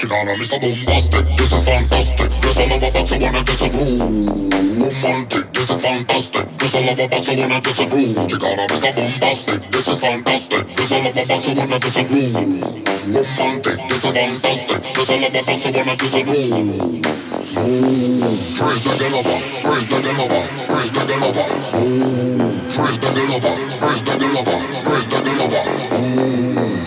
Chicana, Mr. Boombastic, this is fantastic. Dress alla var back, I wanna dance a groove Romantic, this is fantastic. Dress alla var back, I wanna dance a groove Killarna mista bombaster, det är fantastic. Dress alla var back, I wanna dance a groove Romantic, det är fantastic. Dress alla var back, I wanna dance a groove Chris Dagalova, Chris Dagalova, Chris Dagalova Chris Dagalova, Chris Dagalova, Chris Dagalova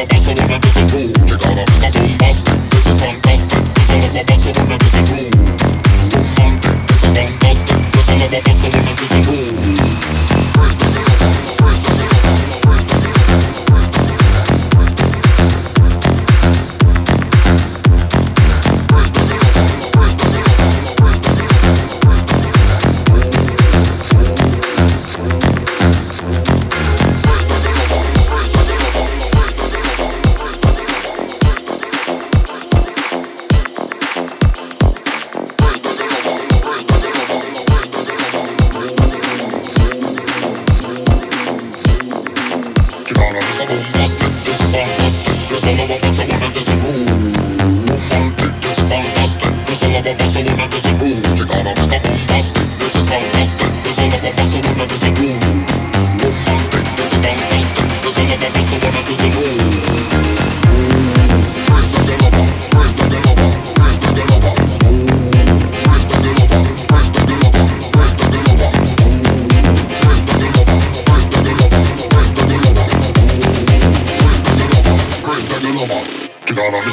never bounce around a busy pool. Check out Каждый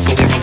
It's